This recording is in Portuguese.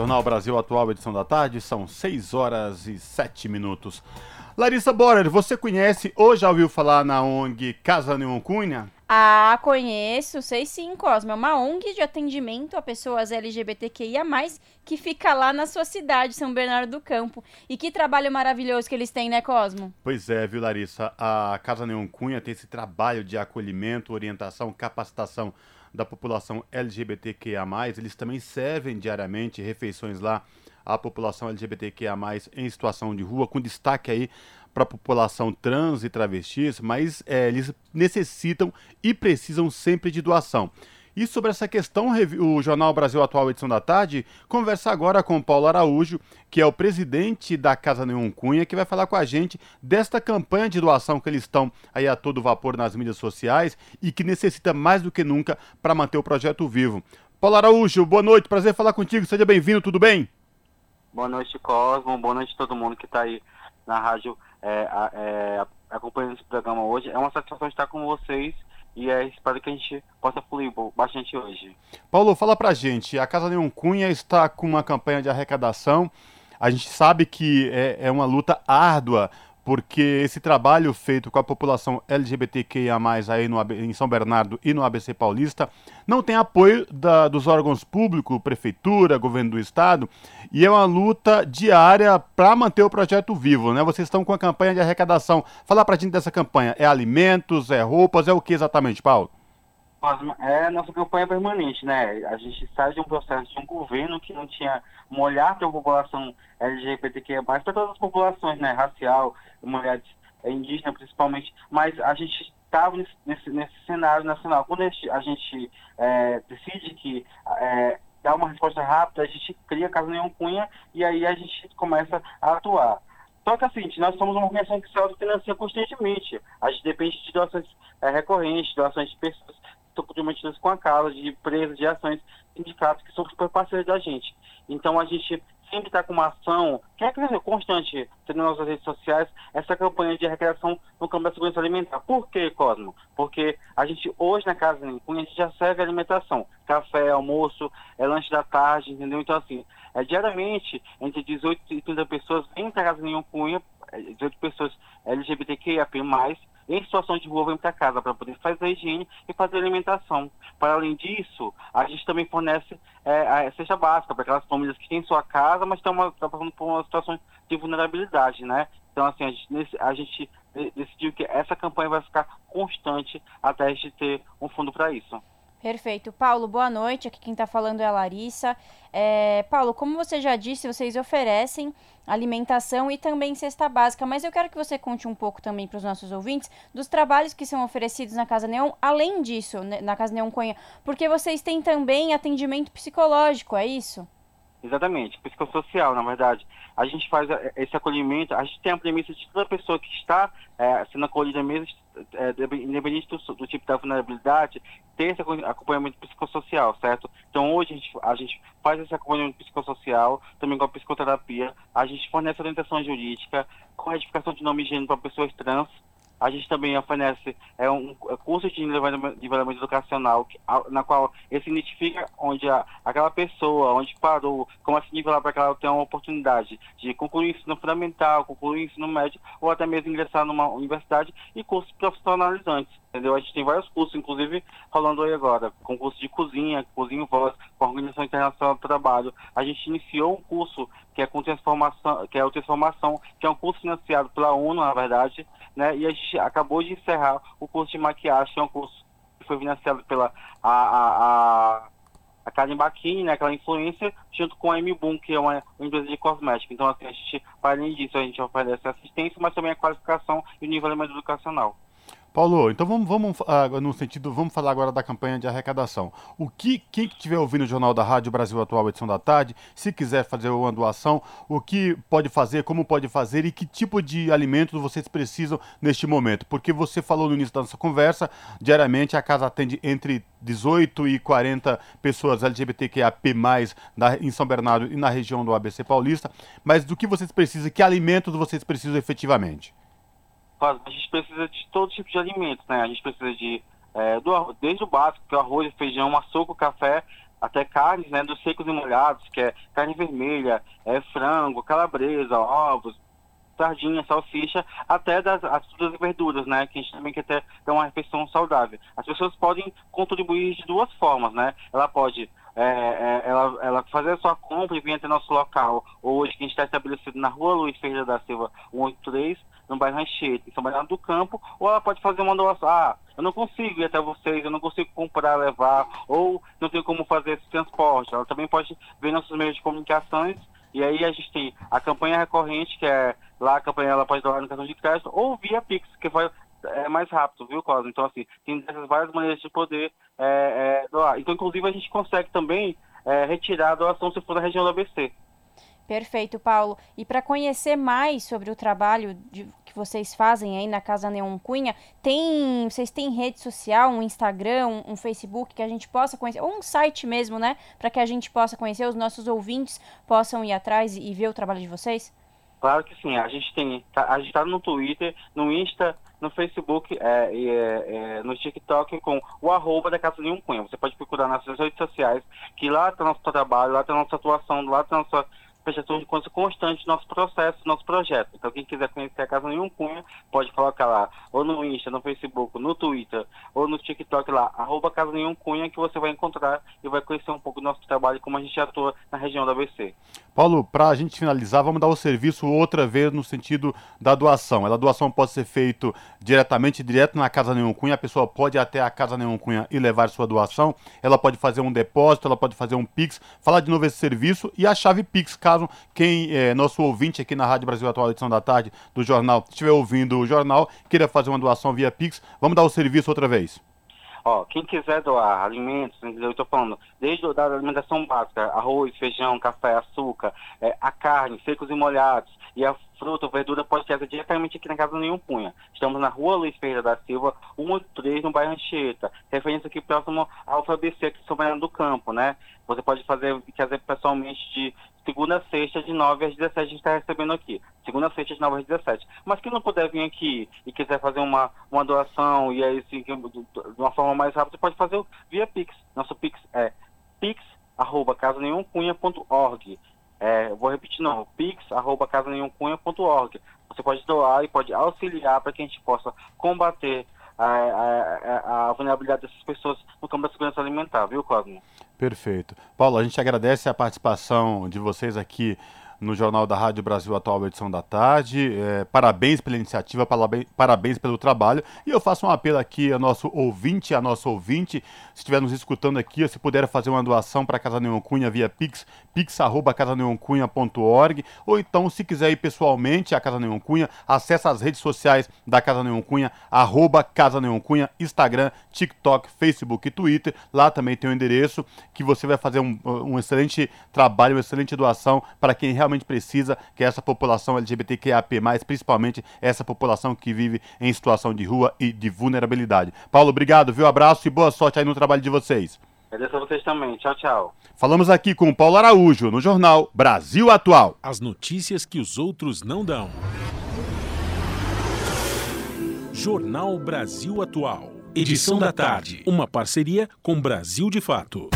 Jornal Brasil Atual, edição da tarde, são 6 horas e 7 minutos. Larissa Borer, você conhece ou já ouviu falar na ONG Casa Neon Cunha? Ah, conheço, sei sim, Cosmo. É uma ONG de atendimento a pessoas LGBTQIA, que fica lá na sua cidade, São Bernardo do Campo. E que trabalho maravilhoso que eles têm, né, Cosmo? Pois é, viu, Larissa? A Casa Neon Cunha tem esse trabalho de acolhimento, orientação, capacitação da população LGBTQIA. Eles também servem diariamente refeições lá à população LGBTQIA, em situação de rua, com destaque aí para a população trans e travestis, mas é, eles necessitam e precisam sempre de doação. E sobre essa questão, o Jornal Brasil Atual, edição da tarde, conversa agora com Paulo Araújo, que é o presidente da Casa Neon Cunha, que vai falar com a gente desta campanha de doação que eles estão aí a todo vapor nas mídias sociais e que necessita mais do que nunca para manter o projeto vivo. Paulo Araújo, boa noite, prazer falar contigo, seja bem-vindo, tudo bem? Boa noite, Cosmo, boa noite a todo mundo que está aí na rádio é, é, acompanhando esse programa hoje. É uma satisfação estar com vocês e é, espero que a gente possa fluir bastante hoje. Paulo, fala pra gente, a Casa Neon Cunha está com uma campanha de arrecadação. A gente sabe que é, é uma luta árdua porque esse trabalho feito com a população LGBTQIA+, aí no, em São Bernardo e no ABC Paulista, não tem apoio da, dos órgãos públicos, prefeitura, governo do estado, e é uma luta diária para manter o projeto vivo, né? Vocês estão com a campanha de arrecadação. Fala pra gente dessa campanha, é alimentos, é roupas, é o que exatamente, Paulo? É a nossa campanha permanente, né? A gente sai de um processo de um governo que não tinha um olhar para a população LGBTQ+, para todas as populações, né? Racial, mulheres é, indígenas principalmente, mas a gente estava nesse, nesse, cenário nacional. Quando a gente, a é, decide que é, dá uma resposta rápida, a gente cria Casa Nenhum Cunha e aí a gente começa a atuar. Só que assim, nós somos uma organização que se autofinancia constantemente. A gente depende de doações é, recorrentes, doações de pessoas comprometidas com a causa, de empresas, de ações, sindicatos que são super parceiros da gente. Então a gente sempre está com uma ação, que é constante, nas nossas redes sociais, essa campanha de arrecadação no campo da segurança alimentar. Por quê, Cosmo? Porque a gente, hoje na Casa Cunha, a gente já serve alimentação. Café, almoço, é lanche da tarde, entendeu? Então, assim, é, diariamente, entre 18 e 30 pessoas vêm para a Casa Cunha, 18 é, pessoas LGBTQIAP+, em situação de rua vem para casa para poder fazer higiene e fazer alimentação. Para além disso, a gente também fornece é, a cesta básica para aquelas famílias que têm sua casa, mas estão passando por uma situação de vulnerabilidade, né? Então, assim, a gente, a gente decidiu que essa campanha vai ficar constante até a gente ter um fundo para isso. Perfeito. Paulo, boa noite. Aqui quem está falando é a Larissa. É, Paulo, como você já disse, vocês oferecem alimentação e também cesta básica, mas eu quero que você conte um pouco também para os nossos ouvintes dos trabalhos que são oferecidos na Casa Neon, além disso, né, na Casa Neon Conha, porque vocês têm também atendimento psicológico, é isso? Exatamente, psicossocial, na verdade. A gente faz é, esse acolhimento, a gente tem a premissa de toda pessoa que está é, sendo acolhida mesmo, é, independente do, do, tipo da vulnerabilidade, ter esse acompanhamento psicossocial, certo? Então hoje a gente, a gente faz esse acompanhamento psicossocial, também com a psicoterapia, a gente fornece orientação jurídica, com a edificação de nome e gênero para pessoas trans, a gente também oferece é, um é, curso de nivelamento educacional, na qual ele se identifica onde a, aquela pessoa, onde parou, como é se nivelar para que ela tenha uma oportunidade de concluir o ensino fundamental, concluir o ensino médio, ou até mesmo ingressar numa universidade e cursos profissionalizantes entendeu? A gente tem vários cursos, inclusive falando aí agora, com curso de cozinha, cozinha voz, com a Organização Internacional do Trabalho. A gente iniciou um curso que é com transformação, que é o transformação, que é um curso financiado pela ONU, na verdade, né? E a gente acabou de encerrar o curso de maquiagem, que é um curso que foi financiado pela a, a, a a Karen né, aquela influência, junto com a M Boom, que é uma, uma empresa de cosmética. Então, assim, a gente, além disso, a gente oferece assistência, mas também a qualificação e o nivelamento educacional. Paulo, então vamos, vamos uh, no sentido, vamos falar agora da campanha de arrecadação. O que quem estiver ouvindo o Jornal da Rádio Brasil Atual, edição da tarde, se quiser fazer uma doação, o que pode fazer, como pode fazer e que tipo de alimentos vocês precisam neste momento? Porque você falou no início da nossa conversa, diariamente a casa atende entre 18 e 40 pessoas LGBTQIAP+, na, em São Bernardo e na região do ABC Paulista, mas do que vocês precisam, que alimentos vocês precisam efetivamente? A gente precisa de todo tipo de alimentos, né? A gente precisa de é, do, desde o básico, que é arroz, feijão, açúcar, café, até carnes, né, dos secos e molhados, que é carne vermelha, é frango, calabresa, ovos, sardinha, salsicha, até das as frutas e verduras, né? Que a gente também quer ter, ter uma refeição saudável. As pessoas podem contribuir de duas formas, né? Ela pode é, é, ela, ela fazer a sua compra e vir até nosso local, hoje, que a gente está estabelecido na rua Luiz Ferreira da Silva 183, no bairro Ranchete, em São Bernardo do Campo, ou ela pode fazer uma doação. Ah, eu não consigo ir até vocês, eu não consigo comprar, levar, ou não tenho como fazer esse transporte. Ela também pode ver nossos meios de comunicações e aí a gente tem a campanha recorrente, que é lá a campanha ela pode doar no cartão de crédito, ou via Pix, que vai é mais rápido, viu, Cosmo? Então, assim, tem várias maneiras de poder é, é, doar. Então, inclusive, a gente consegue também é, retirar a doação se for da região do ABC. Perfeito, Paulo. E para conhecer mais sobre o trabalho de, que vocês fazem aí na Casa Neon Cunha, tem, vocês têm rede social, um Instagram, um, um Facebook que a gente possa conhecer, ou um site mesmo, né? Para que a gente possa conhecer, os nossos ouvintes possam ir atrás e, e ver o trabalho de vocês? Claro que sim. A gente tem, tá, a gente está no Twitter, no Insta, no Facebook é, é, é, no TikTok com o arroba da Casa Neon Cunha. Você pode procurar nas redes sociais, que lá está nosso trabalho, lá está nossa atuação, lá está nossa prestação de contas constante nosso processo, nosso projeto. Então, quem quiser conhecer a Casa Nenhum Cunha, pode colocar lá, ou no Insta, no Facebook, no Twitter, ou no TikTok lá, arroba Casa Nenhum Cunha, que você vai encontrar e vai conhecer um pouco do nosso trabalho e como a gente atua na região da ABC. Paulo, para a gente finalizar, vamos dar o serviço outra vez no sentido da doação. A doação pode ser feita diretamente, direto na Casa Nenhum Cunha, a pessoa pode ir até a Casa Nenhum Cunha e levar sua doação, ela pode fazer um depósito, ela pode fazer um Pix, falar de novo esse serviço e a chave Pix, caso quem é nosso ouvinte aqui na Rádio Brasil Atual, edição da tarde do jornal, estiver ouvindo o jornal, queira fazer uma doação via Pix, vamos dar o serviço outra vez. Ó, quem quiser doar alimentos, eu estou falando, desde a alimentação básica, arroz, feijão, café, açúcar, é, a carne, secos e molhados, e a fruta ou verdura pode ser diretamente aqui na Casa Nenhum Punha. Estamos na rua Luiz Ferreira da Silva, 183, no bairro Anchieta. Referência aqui próximo ao FABC, aqui em São Bernardo do Campo, né? Você pode fazer, fazer pessoalmente de segunda a sexta, de 9 às 17, a gente está recebendo aqui. Segunda a sexta, de 9 às 17. Mas quem não puder vir aqui e quiser fazer uma, uma doação e aí, assim, de uma forma mais rápida, pode fazer via Pix. Nosso Pix é pix.casanenhumcunha.org. É, vou repetir não, pix.casanenhumcunha.org. Você pode doar e pode auxiliar para que a gente possa combater a, a, a, vulnerabilidade dessas pessoas no campo da segurança alimentar, viu, Cosmo? Perfeito. Paulo, a gente agradece a participação de vocês aqui no Jornal da Rádio Brasil Atual, edição da tarde. É, parabéns pela iniciativa, parabéns, pelo trabalho. E eu faço um apelo aqui ao nosso ouvinte, a nosso ouvinte, se estiver nos escutando aqui, se puder fazer uma doação para a Casa Neon Cunha via Pix, pix.casaneoncunha.org, ou então, se quiser ir pessoalmente à Casa Neon Cunha, acesse as redes sociais da Casa Neon Cunha, arroba Casa Neon Cunha, Instagram, TikTok, Facebook e Twitter. Lá também tem o um endereço que você vai fazer um, um excelente trabalho, uma excelente doação para quem realmente precisa, que é essa população LGBTQIAP+, principalmente essa população que vive em situação de rua e de vulnerabilidade. Paulo, obrigado, viu? Abraço e boa sorte aí no trabalho de vocês. Agradeço a vocês também. Tchau, tchau. Falamos aqui com Paulo Araújo, no jornal Brasil Atual. As notícias que os outros não dão. Jornal Brasil Atual. Edição da tarde. Uma parceria com Brasil de Fato.